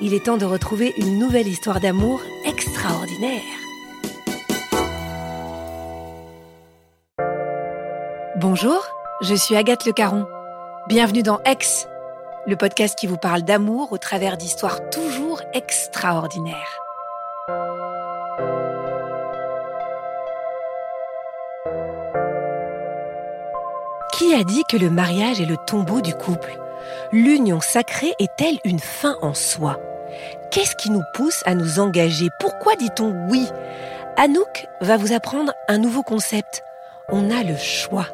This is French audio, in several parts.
il est temps de retrouver une nouvelle histoire d'amour extraordinaire. Bonjour, je suis Agathe Le Caron. Bienvenue dans Ex, le podcast qui vous parle d'amour au travers d'histoires toujours extraordinaires. Qui a dit que le mariage est le tombeau du couple? L'union sacrée est-elle une fin en soi? Qu'est-ce qui nous pousse à nous engager? Pourquoi dit-on oui? Anouk va vous apprendre un nouveau concept. On a le choix.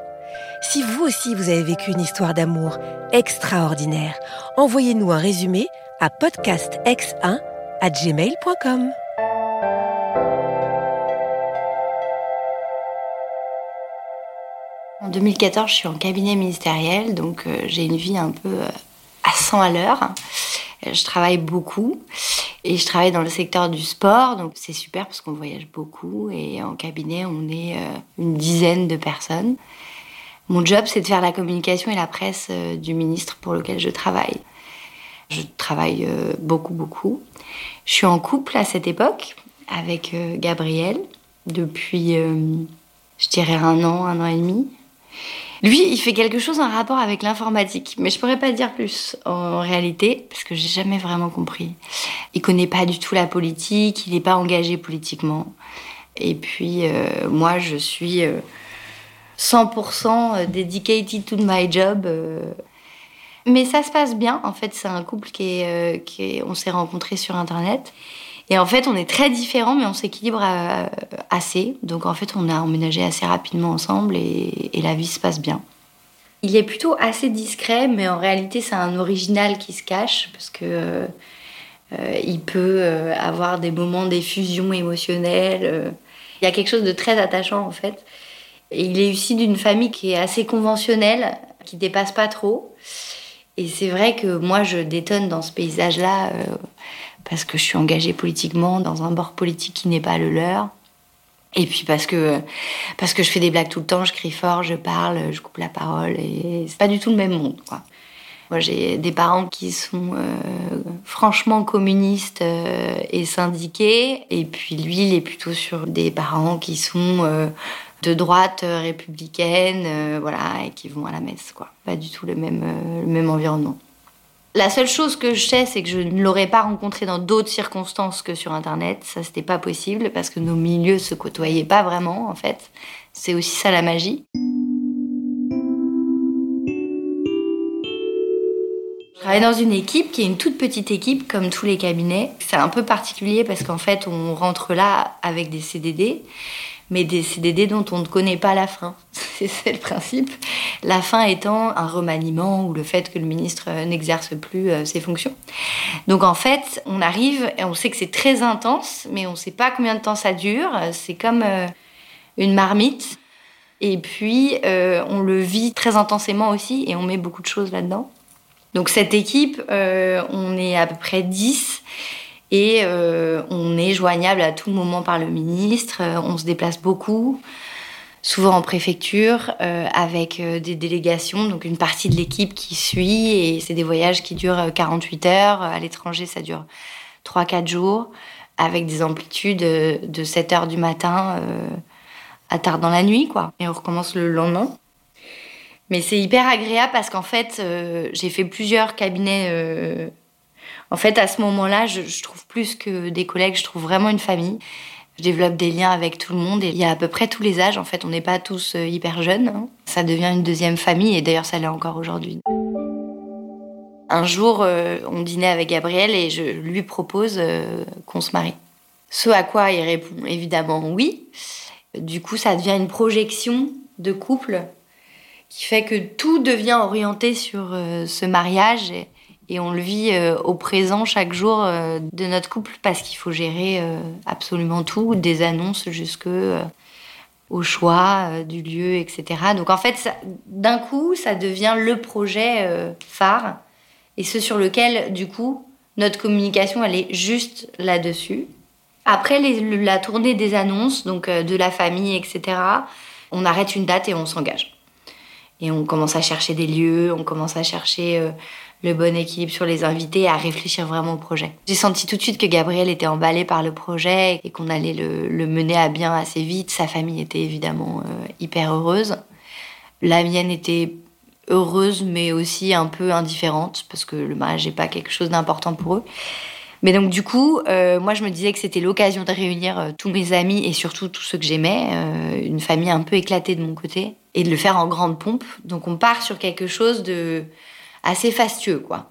Si vous aussi vous avez vécu une histoire d'amour extraordinaire, envoyez-nous un résumé à podcastx1 à gmail.com. En 2014, je suis en cabinet ministériel, donc euh, j'ai une vie un peu euh, à 100 à l'heure. Euh, je travaille beaucoup et je travaille dans le secteur du sport, donc c'est super parce qu'on voyage beaucoup et en cabinet, on est une dizaine de personnes. Mon job, c'est de faire la communication et la presse du ministre pour lequel je travaille. Je travaille beaucoup, beaucoup. Je suis en couple à cette époque avec Gabriel depuis, je dirais, un an, un an et demi. Lui, il fait quelque chose en rapport avec l'informatique, mais je pourrais pas dire plus en réalité parce que j'ai jamais vraiment compris. Il connaît pas du tout la politique, il n'est pas engagé politiquement. Et puis euh, moi, je suis 100% euh, dedicated to my job. Euh. Mais ça se passe bien. En fait, c'est un couple qui est, qui est on s'est rencontrés sur internet. Et en fait, on est très différents, mais on s'équilibre euh, assez. Donc en fait, on a emménagé assez rapidement ensemble et, la vie se passe bien. Il est plutôt assez discret, mais en réalité, c'est un original qui se cache parce que euh, il peut euh, avoir des moments d'effusion émotionnelle. Il y a quelque chose de très attachant en fait. Et il est issu d'une famille qui est assez conventionnelle, qui dépasse pas trop. Et c'est vrai que moi, je détonne dans ce paysage-là parce que je suis engagée politiquement dans un bord politique qui n'est pas le leur. Et puis parce que, parce que je fais des blagues tout le temps, je crie fort, je parle, je coupe la parole, et c'est pas du tout le même monde. Moi, j'ai des parents qui sont euh, franchement communistes euh, et syndiqués, et puis lui, il est plutôt sur des parents qui sont euh, de droite républicaine, voilà, et qui vont à la messe, quoi. Pas du tout le même, le même environnement. La seule chose que je sais, c'est que je ne l'aurais pas rencontré dans d'autres circonstances que sur Internet. Ça, c'était pas possible parce que nos milieux se côtoyaient pas vraiment, en fait. C'est aussi ça la magie. Je travaille dans une équipe qui est une toute petite équipe, comme tous les cabinets. C'est un peu particulier parce qu'en fait, on rentre là avec des CDD, mais des CDD dont on ne connaît pas la fin. c'est le principe. La fin étant un remaniement ou le fait que le ministre euh, n'exerce plus euh, ses fonctions. Donc en fait, on arrive et on sait que c'est très intense, mais on ne sait pas combien de temps ça dure. C'est comme une marmite. Et puis, on le vit très intensément aussi et on met beaucoup de choses là-dedans. Donc cette équipe, on est à peu près 10 et on est joignable à tout moment par le ministre. on se déplace beaucoup souvent en préfecture, euh, avec euh, des délégations, donc une partie de l'équipe qui suit, et c'est des voyages qui durent 48 euh, heures. À l'étranger, ça dure 3-4 jours, avec des amplitudes de 7 heures du matin à tard dans la nuit, quoi. Et on recommence le lendemain. Mais c'est hyper agréable parce qu'en fait, j'ai fait plusieurs cabinets. En fait, à ce moment-là, je, trouve plus que des collègues, je trouve vraiment une famille. Je développe des liens avec tout le monde et il y a à peu près tous les âges. En fait, on n'est pas tous euh, hyper jeunes. Hein. Ça devient une deuxième famille et d'ailleurs, ça l'est encore aujourd'hui. Un jour, euh, on dînait avec Gabriel et je lui propose euh, qu'on se marie. Ce à quoi il répond évidemment oui. Du coup, ça devient une projection de couple qui fait que tout devient orienté sur ce mariage. Et on le vit euh, au présent chaque jour euh, de notre couple parce qu'il faut gérer euh, absolument tout, des annonces jusque au choix du lieu, etc. Donc en fait, d'un coup, ça devient le projet phare et ce sur lequel, du coup, notre communication, elle est juste là-dessus. Après la tournée des annonces, donc de la famille, etc., on arrête une date et on s'engage. Et on commence à chercher des lieux, on commence à chercher le bon équilibre sur les invités et à réfléchir vraiment au projet. J'ai senti tout de suite que Gabriel était emballé par le projet et qu'on allait le, mener à bien assez vite. Sa famille était évidemment euh, hyper heureuse. La mienne était heureuse mais aussi un peu indifférente parce que le mariage n'est pas quelque chose d'important pour eux. Mais donc du coup, euh, moi je me disais que c'était l'occasion de réunir euh, tous mes amis et surtout tous ceux que j'aimais, une famille un peu éclatée de mon côté, et de le faire en grande pompe. Donc on part sur quelque chose de assez fastueux, quoi.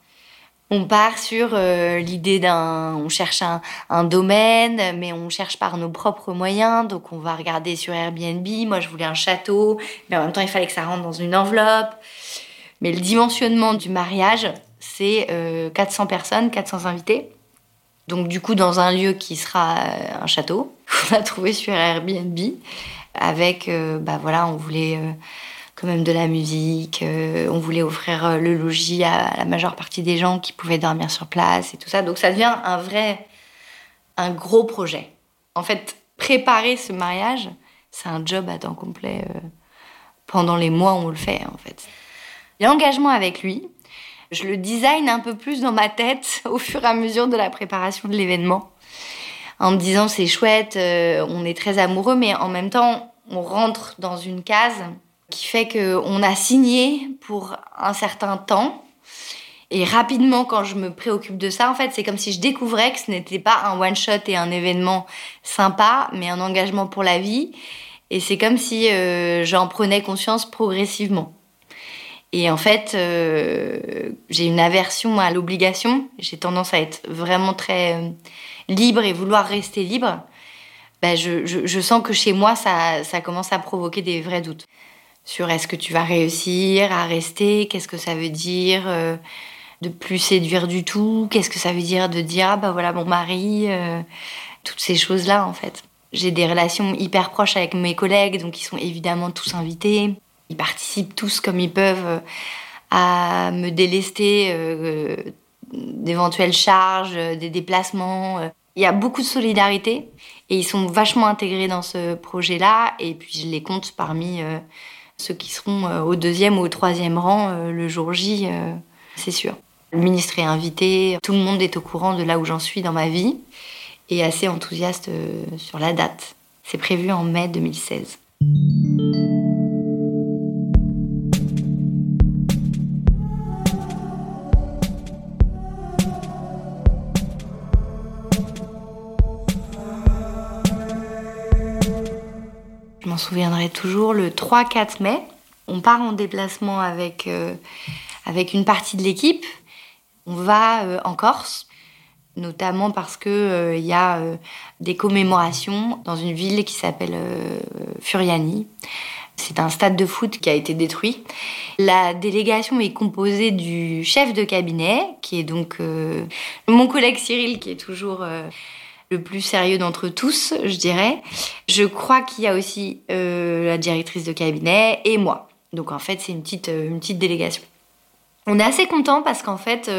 On part sur euh, l'idée d'un, on cherche un, domaine, mais on cherche par nos propres moyens. Donc on va regarder sur Airbnb. Moi, je voulais un château, mais en même temps, il fallait que ça rentre dans une enveloppe. Mais le dimensionnement du mariage, c'est 400 euh, personnes, 400 invités. Donc du coup, dans un lieu qui sera euh, un château, qu'on a trouvé sur Airbnb, avec, bah voilà, on voulait quand même de la musique. Euh, on voulait offrir euh, le logis à la majeure partie des gens qui pouvaient dormir sur place et tout ça. Donc ça devient un vrai, un gros projet. En fait, préparer ce mariage, c'est un job à temps complet euh, pendant les mois où on le fait en fait. L'engagement avec lui, je le design un peu plus dans ma tête au fur et à mesure de la préparation de l'événement. En me disant c'est chouette, on est très amoureux, mais en même temps on rentre dans une case qui fait qu'on a signé pour un certain temps. Et rapidement, quand je me préoccupe de ça, en fait, c'est comme si je découvrais que ce n'était pas un one-shot et un événement sympa, mais un engagement pour la vie. Et c'est comme si euh, j'en prenais conscience progressivement. Et en fait, euh, j'ai une aversion à l'obligation. J'ai tendance à être vraiment très euh, libre et vouloir rester libre. Ben, je, je, sens que chez moi, ça, ça commence à provoquer des vrais doutes sur est-ce que tu vas réussir à rester, qu'est-ce que ça veut dire euh, de plus séduire du tout, qu'est-ce que ça veut dire de dire ah bah voilà mon mari, euh, toutes ces choses-là en fait. J'ai des relations hyper proches avec mes collègues, donc ils sont évidemment tous invités. Ils participent tous comme ils peuvent euh, à me délester d'éventuelles charges, des déplacements. Il y a beaucoup de solidarité et ils sont vachement intégrés dans ce projet-là. Et puis je les compte parmi ceux qui seront euh, au deuxième ou au troisième rang euh, le jour J, euh, c'est sûr. Le ministre est invité, tout le monde est au courant de là où j'en suis dans ma vie et assez enthousiaste sur la date. C'est prévu en mai 2016. Je m'en souviendrai toujours, le 3-4 mai, on part en déplacement avec, euh, avec une partie de l'équipe. On va euh, en Corse, notamment parce qu'il il euh, y a des commémorations dans une ville qui s'appelle Furiani. C'est un stade de foot qui a été détruit. La délégation est composée du chef de cabinet, qui est donc mon collègue Cyril, qui est toujours le plus sérieux d'entre tous, je dirais. Je crois qu'il y a aussi euh, la directrice de cabinet et moi. Donc en fait, c'est une petite, une petite délégation. On est assez content parce qu'en fait,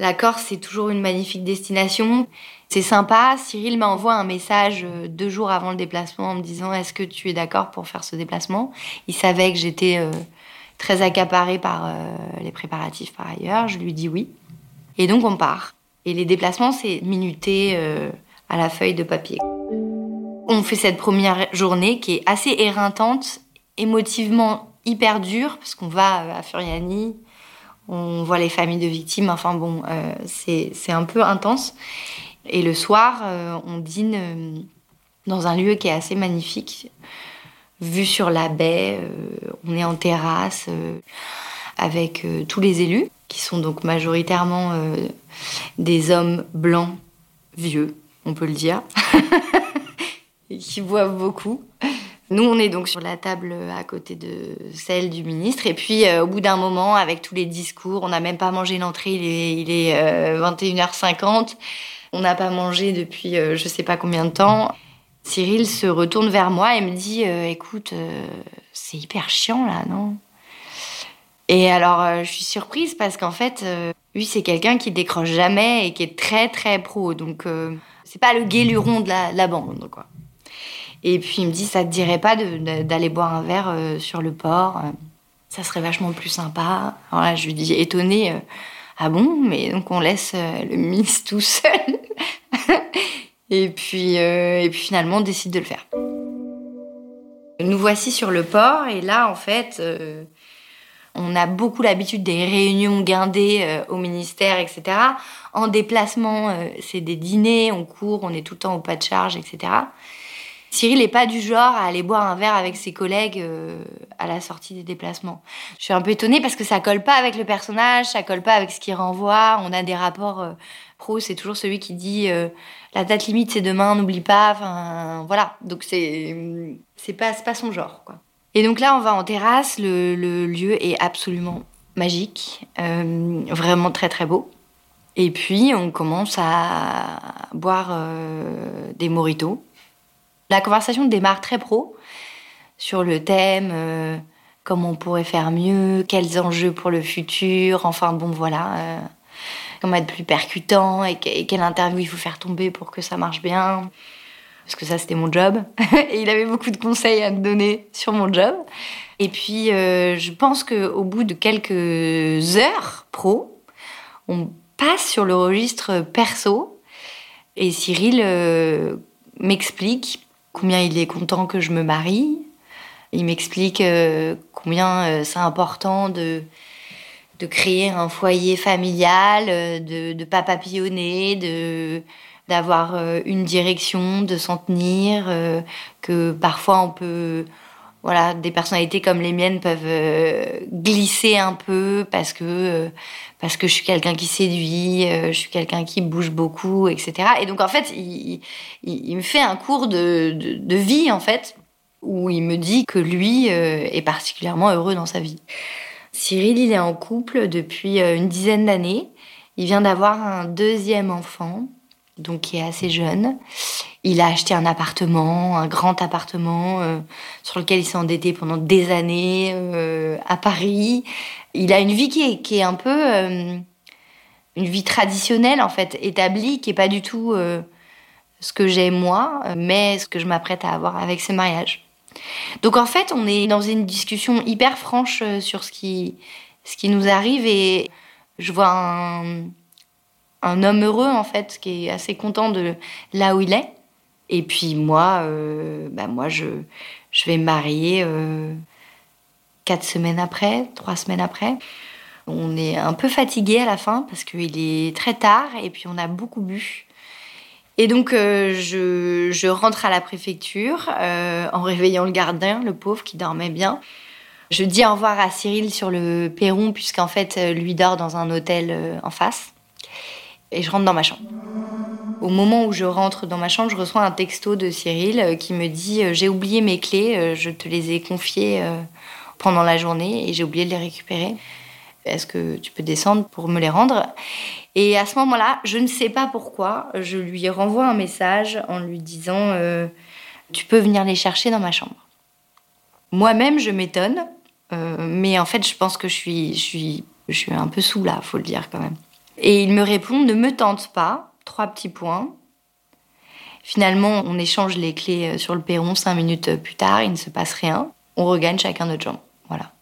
la Corse, c'est toujours une magnifique destination. C'est sympa. Cyril m'envoie un message euh, deux jours avant le déplacement en me disant Est-ce que tu es d'accord pour faire ce déplacement? Il savait que j'étais euh, très accaparée par euh, les préparatifs par ailleurs. Je lui dis oui. Et donc on part. Et les déplacements, c'est minuté à la feuille de papier. On fait cette première journée qui est assez éreintante, émotivement hyper dure, parce qu'on va à Furiani, on voit les familles de victimes, enfin bon, c'est un peu intense. Et le soir, euh, on dîne euh, dans un lieu qui est assez magnifique, vu sur la baie. Euh, on est en terrasse avec tous les élus, qui sont donc majoritairement des hommes blancs, vieux, on peut le dire, qui boivent beaucoup. Nous, on est donc sur la table à côté de celle du ministre. Et puis, au bout d'un moment, avec tous les discours, on n'a même pas mangé l'entrée, il est, il est 21h50. On n'a pas mangé depuis euh, je sais pas combien de temps. Cyril se retourne vers moi et me dit euh, Écoute, euh, c'est hyper chiant là, non? Et alors, je suis surprise parce qu'en fait, lui, c'est quelqu'un qui décroche jamais et qui est très très pro. Donc, c'est pas le guéluron de la, bande, quoi. Et puis, il me dit Ça te dirait pas d'aller boire un verre sur le port Ça serait vachement plus sympa. Alors là, je lui dis étonnée ah bon Mais donc on laisse euh, le ministre tout seul. et, puis, euh, et puis finalement on décide de le faire. Nous voici sur le port et là en fait euh, on a beaucoup l'habitude des réunions guindées au ministère, etc. En déplacement, c'est des dîners, on court, on est tout le temps au pas de charge, etc. Cyril n'est pas du genre à aller boire un verre avec ses collègues euh, à la sortie des déplacements. Je suis un peu étonnée parce que ça colle pas avec le personnage, ça colle pas avec ce qu'il renvoie. On a des rapports euh, pro, c'est toujours celui qui dit euh, la date limite c'est demain, n'oublie pas. Enfin voilà, donc c'est c'est pas pas son genre quoi. Et donc là on va en terrasse, le, lieu est absolument magique, vraiment très très beau. Et puis on commence à boire des moritos la conversation démarre très pro sur le thème, euh, comment on pourrait faire mieux, quels enjeux pour le futur, enfin bon voilà, euh, comment être plus percutant et, quelle interview il faut faire tomber pour que ça marche bien. Parce que ça c'était mon job et il avait beaucoup de conseils à me donner sur mon job. Et puis euh, je pense qu'au bout de quelques heures pro, on passe sur le registre perso et Cyril m'explique combien il est content que je me marie. Il m'explique euh, combien euh, c'est important de, de créer un foyer familial, euh, de ne pas papillonner, de d'avoir une direction, de s'en tenir, que parfois on peut voilà, des personnalités comme les miennes peuvent glisser un peu parce que parce que je suis quelqu'un qui séduit, euh, je suis quelqu'un qui bouge beaucoup, etc. Et donc en fait, il, me fait un cours de, vie en fait, où il me dit que lui euh, est particulièrement heureux dans sa vie. Cyril, il est en couple depuis euh, une dizaine d'années. Il vient d'avoir un deuxième enfant, donc qui est assez jeune. Il a acheté un appartement, un grand appartement sur lequel il s'est endetté pendant des années à Paris il a une vie qui est, qui est un peu euh, une vie traditionnelle en fait, établie, qui est pas du tout euh, ce que j'ai moi, mais ce que je m'apprête à avoir avec ce mariage. Donc en fait, on est dans une discussion hyper franche euh, sur ce qui, ce qui nous arrive et je vois un, un homme heureux en fait, qui est assez content de là où il est. Et puis moi, bah moi je, je vais me marier quatre semaines après, trois semaines après. On est un peu fatigué à la fin parce qu'il est très tard et puis on a beaucoup bu. Et donc euh, je, rentre à la préfecture euh, en réveillant le gardien, le pauvre qui dormait bien. Je dis au revoir à Cyril sur le perron puisqu'en fait lui dort dans un hôtel euh, en face. Et je rentre dans ma chambre. Au moment où je rentre dans ma chambre, je reçois un texto de Cyril euh, qui me dit J'ai oublié mes clés, je te les ai confiées pendant la journée et j'ai oublié de les récupérer. Est-ce que tu peux descendre pour me les rendre? Et à ce moment-là, je ne sais pas pourquoi, je lui renvoie un message en lui disant Tu peux venir les chercher dans ma chambre. Moi-même, je m'étonne, mais en fait, je pense que je suis, je suis je suis un peu sous là, faut le dire quand même. Et il me répond ne me tente pas, trois petits points. Finalement, on échange les clés euh, sur le perron cinq minutes euh, plus tard, il ne se passe rien. On regagne chacun notre jambe. Voilà.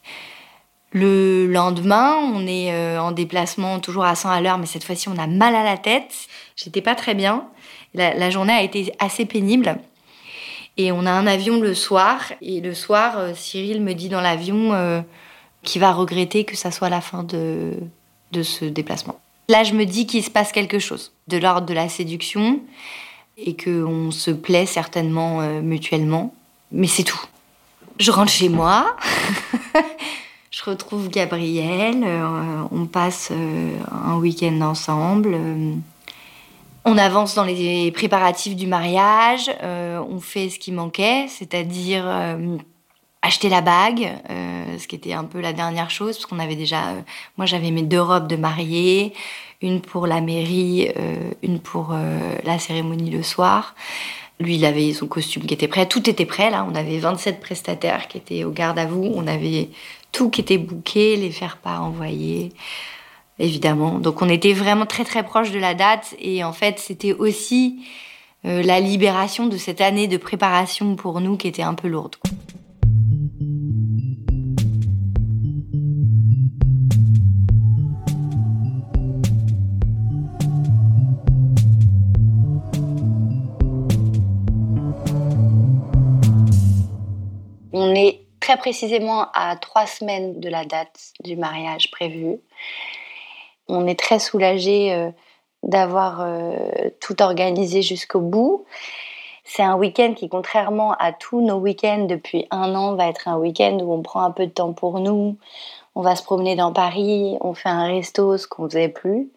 Le lendemain, on est euh, en déplacement toujours à 100 à l'heure, mais cette fois-ci, on a mal à la tête. J'étais pas très bien. La, journée a été assez pénible. Et on a un avion le soir. Et le soir, Cyril me dit dans l'avion qui va regretter que ça soit la fin de, de ce déplacement. Là, je me dis qu'il se passe quelque chose de l'ordre de la séduction et qu'on se plaît certainement euh, mutuellement, mais c'est tout. Je rentre chez moi, je retrouve Gabriel, euh, on passe euh, un week-end ensemble. On avance dans les préparatifs du mariage, on fait ce qui manquait, c'est-à-dire acheter la bague, euh, ce qui était un peu la dernière chose, parce qu'on avait déjà, euh, moi j'avais mes deux robes de mariée, une pour la mairie, euh, une pour la cérémonie le soir. Lui, il avait son costume qui était prêt, tout était prêt là. On avait 27 prestataires qui étaient au garde à vous, on avait tout qui était booké, les faire-part envoyés, évidemment. Donc on était vraiment très très proche de la date et en fait c'était aussi la libération de cette année de préparation pour nous qui était un peu lourde. On est très précisément à trois semaines de la date du mariage prévu. On est très soulagé euh, d'avoir euh, tout organisé jusqu'au bout. C'est un week-end qui, contrairement à tous nos week-ends depuis un an, va être un week-end où on prend un peu de temps pour nous. On va se promener dans Paris, on fait un resto, ce qu'on faisait plus.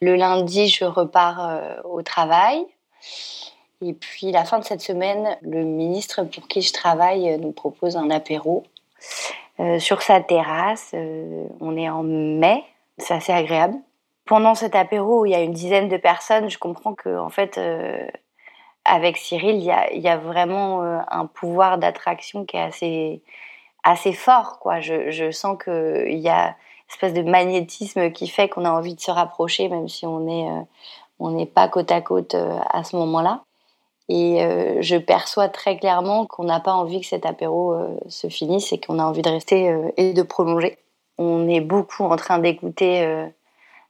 Le lundi, je repars euh, au travail. Et puis, la fin de cette semaine, le ministre pour qui je travaille nous propose un apéro euh, sur sa terrasse. Euh, on est en mai, c'est assez agréable. Pendant cet apéro où il y a une dizaine de personnes, je comprends que, en fait, euh, avec Cyril, il y a, vraiment un pouvoir d'attraction qui est assez, fort. Je, je sens qu'il y a une espèce de magnétisme qui fait qu'on a envie de se rapprocher, même si on n'est pas côte à côte à ce moment-là. Et euh, je perçois très clairement qu'on n'a pas envie que cet apéro euh, se finisse et qu'on a envie de rester euh, et de prolonger. On est beaucoup en train d'écouter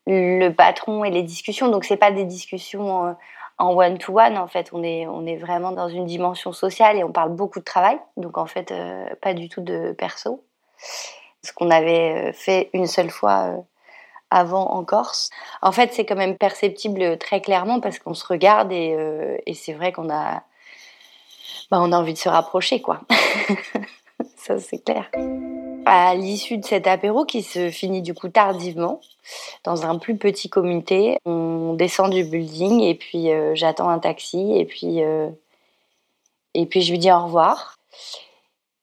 le patron et les discussions. Donc, ce pas des discussions en one-to-one. En fait, on est, on est vraiment dans une dimension sociale et on parle beaucoup de travail. Donc, en fait, pas du tout de perso. Ce qu'on avait fait une seule fois avant en Corse. En fait, c'est quand même perceptible très clairement parce qu'on se regarde et, euh, c'est vrai qu'on a, bah, on a envie de se rapprocher, quoi. Ça, c'est clair. À l'issue de cet apéro qui se finit du coup tardivement, dans un plus petit comité, on descend du building et puis euh, j'attends un taxi et puis, euh, et puis je lui dis au revoir.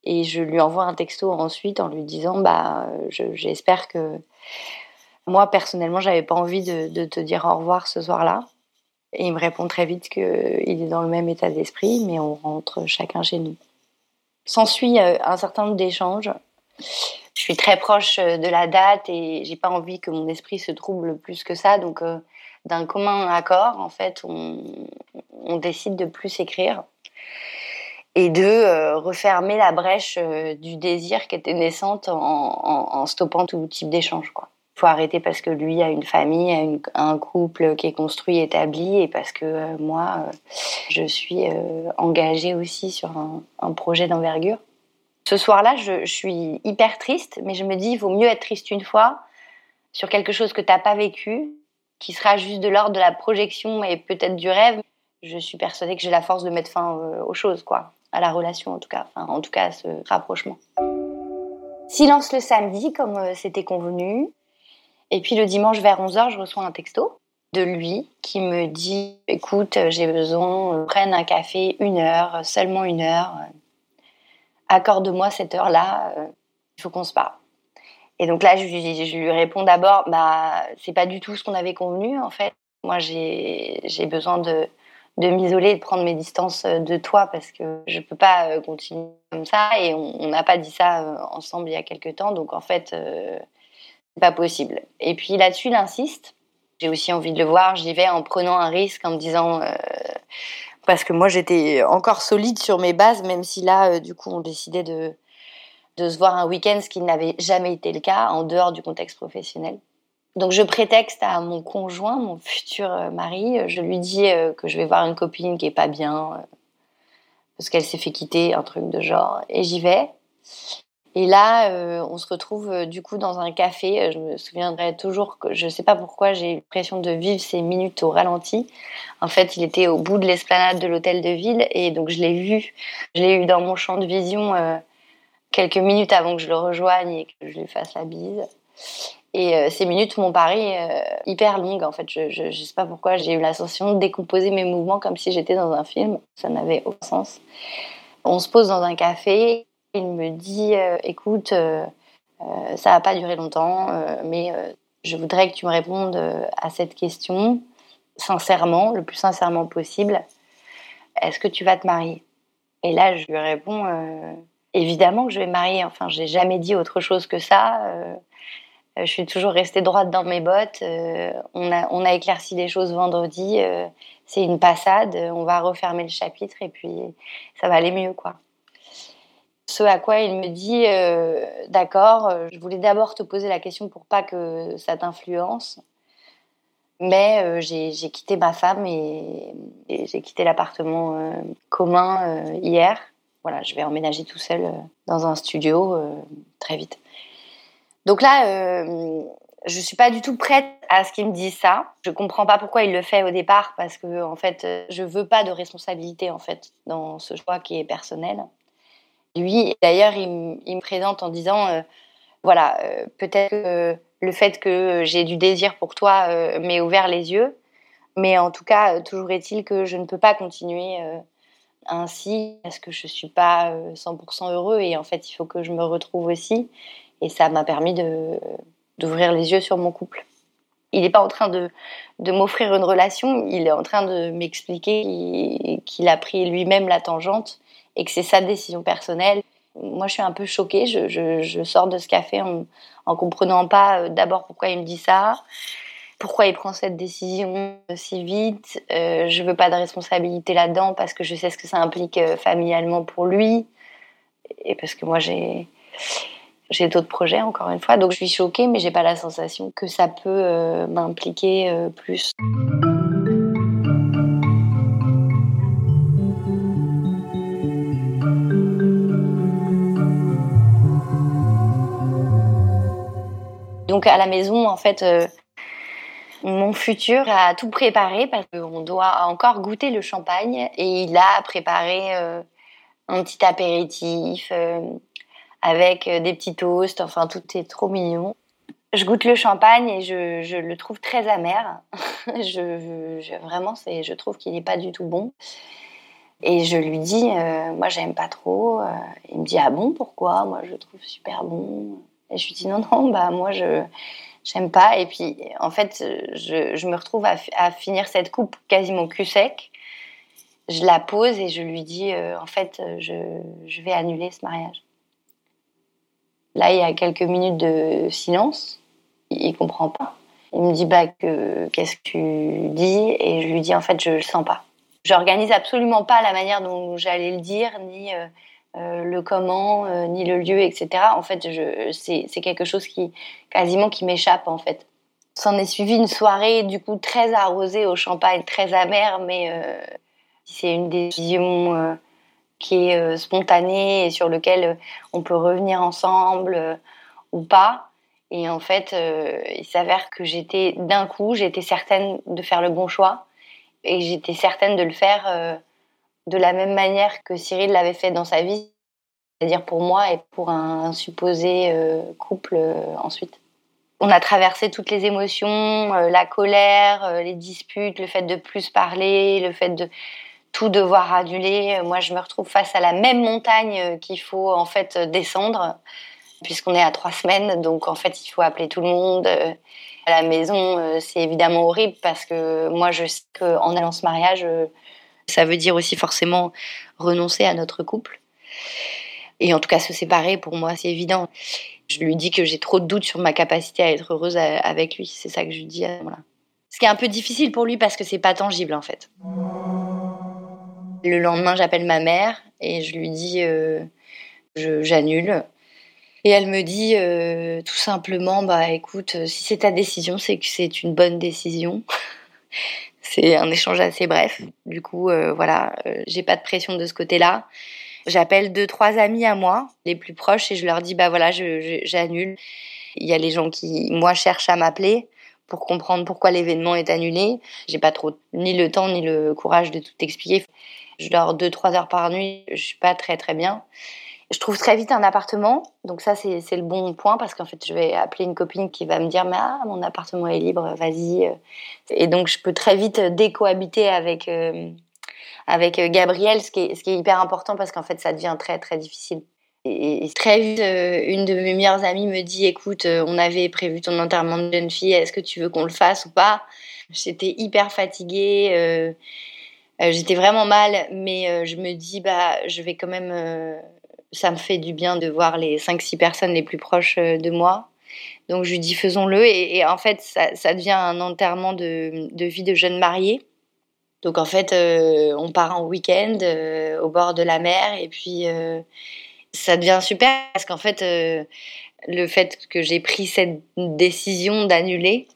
Et je lui envoie un texto ensuite en lui disant bah, j'espère que moi, personnellement, j'avais pas envie de, te dire au revoir ce soir-là. Et il me répond très vite qu'il est dans le même état d'esprit, mais on rentre chacun chez nous. S'ensuit euh, un certain nombre d'échanges. Je suis très proche euh, de la date et j'ai pas envie que mon esprit se trouble plus que ça. Donc, euh, d'un commun accord, en fait, on, décide de plus écrire et de refermer la brèche du désir qui était naissante en, en stoppant tout type d'échange. Faut arrêter parce que lui a une famille, a un couple qui est construit, établi, et parce que euh, moi, euh, je suis euh, engagée aussi sur un, projet d'envergure. Ce soir-là, je, suis hyper triste, mais je me dis, il vaut mieux être triste une fois sur quelque chose que tu n'as pas vécu, qui sera juste de l'ordre de la projection et peut-être du rêve. Je suis persuadée que j'ai la force de mettre fin aux choses, quoi, à la relation en tout cas, en tout cas à ce rapprochement. Silence le samedi, comme c'était convenu. Et puis le dimanche vers 11h, je reçois un texto de lui qui me dit écoute, j'ai besoin, prenne un café une heure, seulement une heure. Accorde-moi cette heure-là, il faut qu'on se parle. Et donc là, je, lui réponds d'abord, bah, c'est pas du tout ce qu'on avait convenu en fait. Moi, j'ai besoin de, de m'isoler de prendre mes distances de toi parce que je peux pas euh, continuer comme ça et on n'a pas dit ça euh, ensemble il y a quelques temps. Donc en fait, euh, pas possible. Et puis là-dessus, il insiste. J'ai aussi envie de le voir. J'y vais en prenant un risque, en me disant. parce que moi, j'étais encore solide sur mes bases, même si là, du coup, on décidait de, de se voir un week-end, ce qui n'avait jamais été le cas en dehors du contexte professionnel. Donc je prétexte à mon conjoint, mon futur euh, mari, je lui dis euh, que je vais voir une copine qui est pas bien euh, parce qu'elle s'est fait quitter, un truc de genre, et j'y vais. Et là, on se retrouve du coup dans un café. Je me souviendrai toujours que je ne sais pas pourquoi j'ai eu l'impression de vivre ces minutes au ralenti. En fait, il était au bout de l'esplanade de l'hôtel de ville et donc je l'ai vu. Je l'ai eu dans mon champ de vision quelques minutes avant que je le rejoigne et que je lui fasse la bise. Et euh, ces minutes m'ont paru euh, hyper longues. En fait, je ne sais pas pourquoi, j'ai eu la sensation de décomposer mes mouvements comme si j'étais dans un film. Ça n'avait aucun sens. On se pose dans un café. Il me dit euh, Écoute, ça va pas durer longtemps, mais je voudrais que tu me répondes à cette question sincèrement, le plus sincèrement possible. Est-ce que tu vas te marier? Et là, je lui réponds évidemment que je vais me marier. Enfin, j'ai jamais dit autre chose que ça. Euh, je suis toujours restée droite dans mes bottes. Euh, on, a, on a éclairci les choses vendredi. Euh, c'est une passade. On va refermer le chapitre et puis ça va aller mieux, quoi. Ce à quoi il me dit, d'accord, je voulais d'abord te poser la question pour pas que ça t'influence. Mais j'ai quitté ma femme et j'ai quitté l'appartement commun hier voilà, je vais emménager tout seul euh, dans un studio euh, très vite. Donc là, euh, je suis pas du tout prête à ce qu'il me dise ça. Je comprends pas pourquoi il le fait au départ parce que en fait, je veux pas de responsabilité en fait dans ce choix qui est personnel. Lui, d'ailleurs, il, me présente en disant, voilà, peut-être que le fait que j'ai du désir pour toi m'ait ouvert les yeux, mais en tout cas, toujours est-il que je ne peux pas continuer ainsi parce que je ne suis pas 100% euh, heureux et en fait il faut que je me retrouve aussi et ça m'a permis d'ouvrir les yeux sur mon couple. Il n'est pas en train de m'offrir une relation, il est en train de m'expliquer qu'il a pris lui-même la tangente et que c'est sa décision personnelle. Moi, je suis un peu choquée. Je, je, je sors de ce café en, en comprenant pas euh, d'abord pourquoi il me dit ça, pourquoi il prend cette décision si vite. Euh, je veux pas de responsabilité là-dedans parce que je sais ce que ça implique euh, familialement pour lui et parce que moi j'ai j'ai d'autres projets encore une fois. Donc je suis choquée, mais j'ai pas la sensation que ça peut euh, m'impliquer plus. Donc à la maison, en fait, mon futur a tout préparé parce qu'on doit encore goûter le champagne et il a préparé euh, un petit apéritif euh, avec euh, des petits toasts. Enfin, tout est trop mignon. Je goûte le champagne et je, le trouve très amer. je, vraiment, c'est, je trouve qu'il n'est pas du tout bon. Et je lui dis, moi, j'aime pas trop. il me dit, ah bon, pourquoi? Moi, je le trouve super bon. Et je lui dis, non, non, bah, moi, je j'aime pas. Et puis, en fait, je, me retrouve à, finir cette coupe quasiment cul sec. Je la pose et je lui dis, euh, en fait, je, vais annuler ce mariage. Là, il y a quelques minutes de silence. Il, comprend pas. Il me dit, bah, qu'est-ce que tu dis? Et je lui dis, en fait, je le sens pas. J'organise absolument pas la manière dont j'allais le dire, ni euh, euh, le comment, euh, ni le lieu, etc. En fait, c'est quelque chose qui quasiment qui m'échappe en fait. S'en est suivi une soirée du coup très arrosée au champagne, très amère, mais euh, c'est une décision qui est spontanée et sur lequel on peut revenir ensemble ou pas. Et en fait, il s'avère que j'étais d'un coup, j'étais certaine de faire le bon choix et j'étais certaine de le faire de la même manière que Cyril l'avait fait dans sa vie, c'est-à-dire pour moi et pour un, supposé euh, couple euh, ensuite. On a traversé toutes les émotions, la colère, les disputes, le fait de plus parler, le fait de tout devoir annuler. Moi, je me retrouve face à la même montagne qu'il faut en fait descendre, puisqu'on est à trois semaines. Donc, en fait, il faut appeler tout le monde. À la maison, c'est évidemment horrible parce que moi, je sais qu'en allant ce mariage, ça veut dire aussi forcément renoncer à notre couple. Et en tout cas, se séparer, pour moi, c'est évident. Je lui dis que j'ai trop de doutes sur ma capacité à être heureuse avec lui. C'est ça que je lui dis. Voilà. Ce qui est un peu difficile pour lui parce que c'est pas tangible, en fait. Le lendemain, j'appelle ma mère et je lui dis euh, j'annule. Et elle me dit euh, tout simplement bah écoute, si c'est ta décision, c'est que c'est une bonne décision. C'est un échange assez bref. Du coup, euh, voilà, j'ai pas de pression de ce côté-là. J'appelle deux, trois amis à moi, les plus proches, et je leur dis, bah voilà, j'annule. Il y a les gens qui, moi, cherchent à m'appeler pour comprendre pourquoi l'événement est annulé. J'ai pas trop ni le temps ni le courage de tout expliquer. Je dors deux, trois heures par nuit. Je suis pas très, très bien. Je trouve très vite un appartement. Donc ça, c'est le bon point parce qu'en fait, je vais appeler une copine qui va me dire, mais ah, mon appartement est libre, vas-y. Et donc, je peux très vite décohabiter avec, euh, avec euh, Gabriel, ce qui est, ce qui est hyper important parce qu'en fait, ça devient très, très difficile. Et très vite, euh, une de mes meilleures amies me dit Écoute, euh, on avait prévu ton enterrement de jeune fille, est-ce que tu veux qu'on le fasse ou pas? J'étais hyper fatiguée, j'étais vraiment mal, mais je me dis Bah, je vais quand même. Ça me fait du bien de voir les 5-6 personnes les plus proches de moi. Donc je lui dis Faisons-le. Et, en fait, ça, devient un enterrement de, vie de jeune mariée. Donc en fait, euh, on part en week-end euh, au bord de la mer et puis euh, ça devient super parce qu'en fait, le fait que j'ai pris cette décision d'annuler,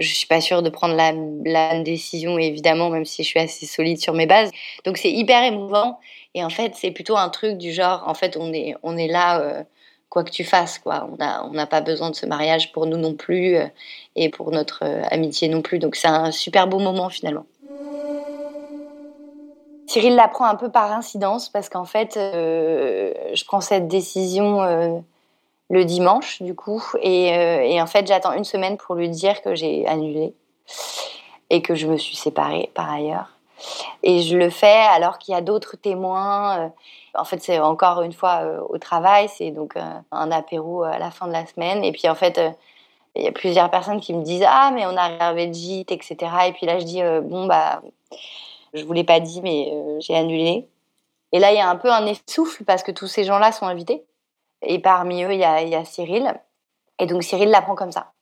je suis pas sûre de prendre la, décision évidemment, même si je suis assez solide sur mes bases. Donc c'est hyper émouvant et en fait c'est plutôt un truc du genre, en fait on est on est là quoi que tu fasses quoi. On n'a on n'a pas besoin de ce mariage pour nous non plus et pour notre amitié non plus. Donc c'est un super beau moment finalement. Cyril l'apprend un peu par incidence parce qu'en fait, euh, je prends cette décision euh, le dimanche, du coup, euh, et en fait, j'attends une semaine pour lui dire que j'ai annulé et que je me suis séparée par ailleurs. Et je le fais alors qu'il y a d'autres témoins. En fait, c'est encore une fois au travail, c'est donc un apéro à la fin de la semaine. Et puis en fait, il y a plusieurs personnes qui me disent Ah, mais on a réservé le gîte, etc. Et puis là, je dis Bon, bah je vous l'ai pas dit, mais euh, j'ai annulé. Et là, il y a un peu un essouffle parce que tous ces gens-là sont invités. Et parmi eux, il y a, Cyril. Et donc Cyril l'apprend comme ça.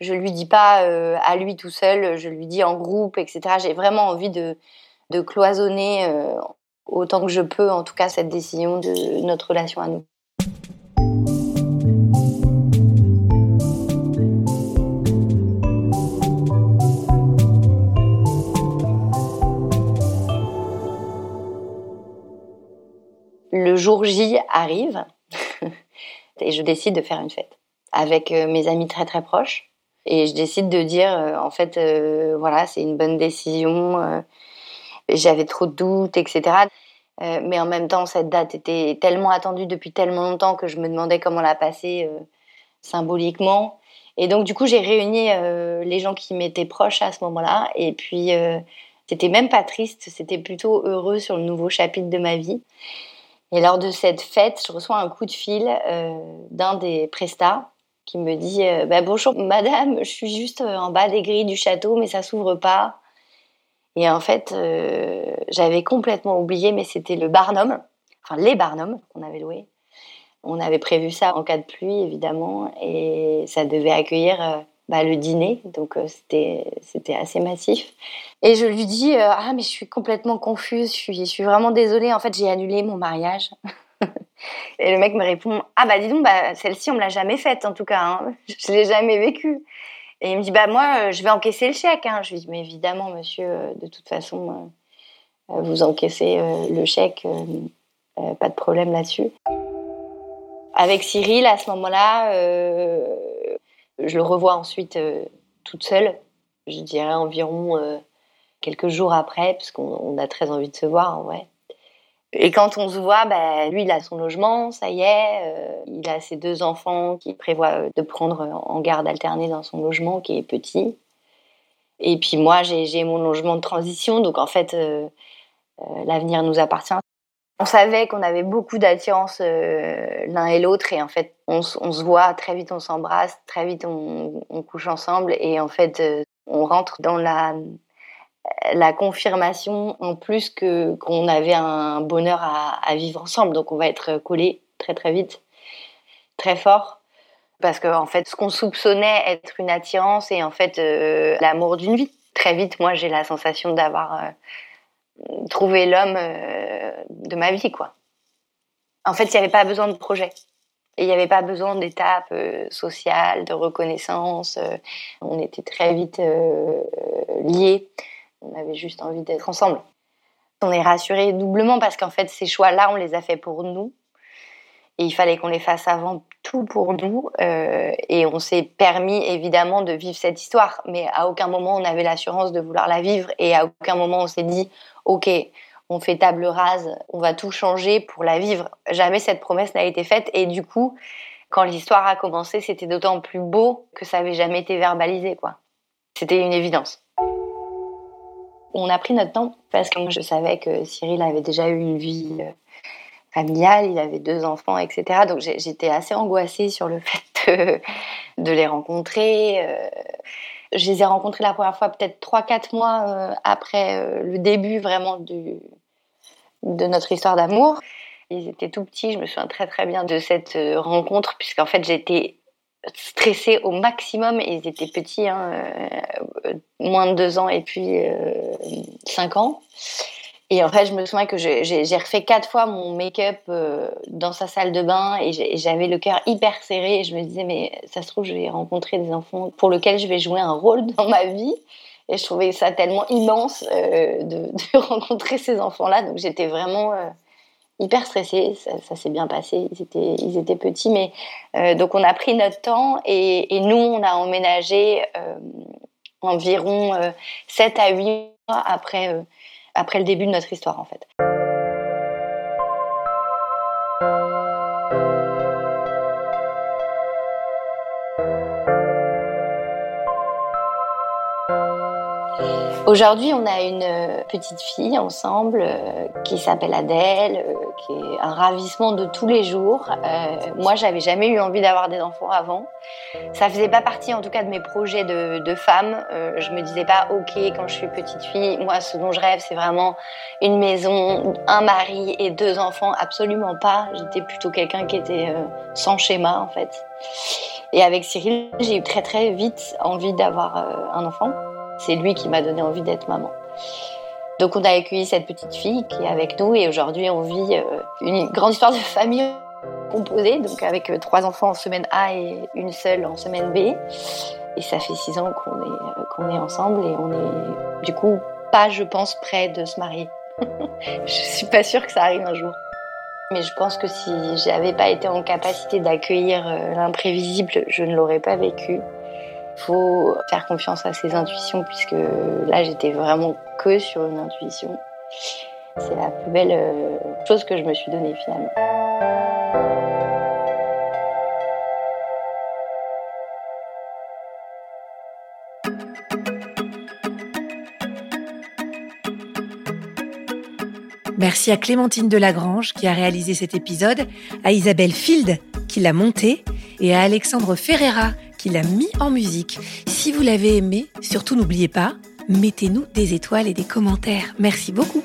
Je lui dis pas euh, à lui tout seul, je lui dis en groupe, etc. J'ai vraiment envie de, de cloisonner euh, autant que je peux, en tout cas, cette décision de notre relation à nous. le jour J arrive et je décide de faire une fête avec euh, mes amis très très proches. Et je décide de dire, euh, en fait, voilà, c'est une bonne décision. J'avais trop de doutes, etc. mais en même temps, cette date était tellement attendue depuis tellement longtemps que je me demandais comment la passer symboliquement. Et donc, du coup, j'ai réuni les gens qui m'étaient proches à ce moment-là. Et puis, c'était même pas triste, c'était plutôt heureux sur le nouveau chapitre de ma vie. Et lors de cette fête, je reçois un coup de fil euh, d'un des prestats qui me dit euh, bah, Bonjour madame, je suis juste euh, en bas des grilles du château, mais ça s'ouvre pas. Et en fait, j'avais complètement oublié, mais c'était le Barnum, enfin les Barnum qu'on avait loué. On avait prévu ça en cas de pluie, évidemment, et ça devait accueillir bah, le dîner, donc euh, c'était c'était assez massif. Et je lui dis euh, ah mais je suis complètement confuse, je suis je suis vraiment désolée, en fait j'ai annulé mon mariage. et le mec me répond ah bah dis donc bah celle-ci on me l'a jamais faite en tout cas, hein. je l'ai jamais vécue. Et il me dit bah moi euh, je vais encaisser le chèque. Hein. Je lui dis mais évidemment monsieur, de toute façon vous encaissez le chèque, pas de problème là-dessus. Avec Cyril à ce moment-là je le revois ensuite euh, toute seule, je dirais environ euh, quelques jours après, parce qu'on a très envie de se voir en vrai. Et quand on se voit, bah, lui, il a son logement, ça y est. Euh, il a ses deux enfants qu'il prévoit de prendre en garde alternée dans son logement, qui est petit. Et puis moi, j'ai mon logement de transition. Donc en fait, euh, euh, l'avenir nous appartient. On savait qu'on avait beaucoup d'attirance l'un et l'autre. Et en fait, on, se voit, très vite on s'embrasse, très vite on, couche ensemble. Et en fait, on rentre dans la la confirmation en plus que qu'on avait un bonheur à, vivre ensemble. Donc on va être collés très très vite, très fort. Parce que en fait, ce qu'on soupçonnait être une attirance est en fait euh, l'amour d'une vie. Très vite, moi, j'ai la sensation d'avoir euh, trouvé l'homme euh, de ma vie, quoi. En fait, il n'y avait pas besoin de projet. Et il n'y avait pas besoin d'étapes sociales, de reconnaissance. on était très vite liés. On avait juste envie d'être ensemble. On est rassuré doublement parce qu'en fait, ces choix-là, on les a faits pour nous. Et il fallait qu'on les fasse avant tout pour nous. Euh, et on s'est permis évidemment de vivre cette histoire. Mais à aucun moment on avait l'assurance de vouloir la vivre. Et à aucun moment on s'est dit, OK, on fait table rase, on va tout changer pour la vivre. Jamais cette promesse n'a été faite. Et du coup, quand l'histoire a commencé, c'était d'autant plus beau que ça n'avait jamais été verbalisé. quoi. C'était une évidence. On a pris notre temps parce que moi je savais que Cyril avait déjà eu une vie euh, familiale, il avait deux enfants, etc. Donc j'étais assez angoissée sur le fait de, les rencontrer. Euh. Je les ai rencontrés la première fois peut-être 3-4 mois euh, après le début vraiment de notre histoire d'amour. Ils étaient tout petits, je me souviens très très bien de cette rencontre puisqu'en fait j'étais stressés au maximum. Ils étaient petits, hein, euh, moins de deux ans et puis euh, cinq ans. Et en fait, je me souviens que j'ai refait quatre fois mon make-up euh, dans sa salle de bain et j'avais le cœur hyper serré. Et je me disais, mais ça se trouve, je vais rencontrer des enfants pour lesquels je vais jouer un rôle dans ma vie. Et je trouvais ça tellement immense de, de, rencontrer ces enfants-là. Donc j'étais vraiment hyper stressés. Ça, s'est bien passé. Ils étaient, petits, mais euh, donc on a pris notre temps et, nous on a emménagé euh, environ 7 euh, à 8 mois après, après le début de notre histoire en fait. Aujourd'hui, on a une euh, petite fille ensemble euh, qui s'appelle Adèle, euh, qui est un ravissement de tous les jours. moi, j'avais jamais eu envie d'avoir des enfants avant. Ça faisait pas partie, en tout cas, de mes projets de, de femme. je me disais pas, ok, quand je suis petite fille, moi, ce dont je rêve, c'est vraiment une maison, un mari et deux enfants. Absolument pas. J'étais plutôt quelqu'un qui était sans schéma, en fait. Et avec Cyril, j'ai eu très très vite envie d'avoir un enfant. C'est lui qui m'a donné envie d'être maman. Donc on a accueilli cette petite fille qui est avec nous et aujourd'hui on vit euh, une grande histoire de famille composée, donc avec euh, trois enfants en semaine A et une seule en semaine B. Et ça fait six ans qu'on est, euh, est ensemble et on est du coup pas, je pense, prêt de se marier. je suis pas sûre que ça arrive un jour. Mais je pense que si j'avais pas été en capacité d'accueillir l'imprévisible, je ne l'aurais pas vécu. Faut faire confiance à ses intuitions puisque là j'étais vraiment que sur une intuition. C'est la plus belle euh, chose que je me suis donnée finalement. Merci à Clémentine Delagrange qui a réalisé cet épisode, à Isabelle Field qui l'a monté et à Alexandre Ferreira qu'il mis en musique. Si vous l'avez aimé, surtout n'oubliez pas, mettez-nous des étoiles et des commentaires. Merci beaucoup.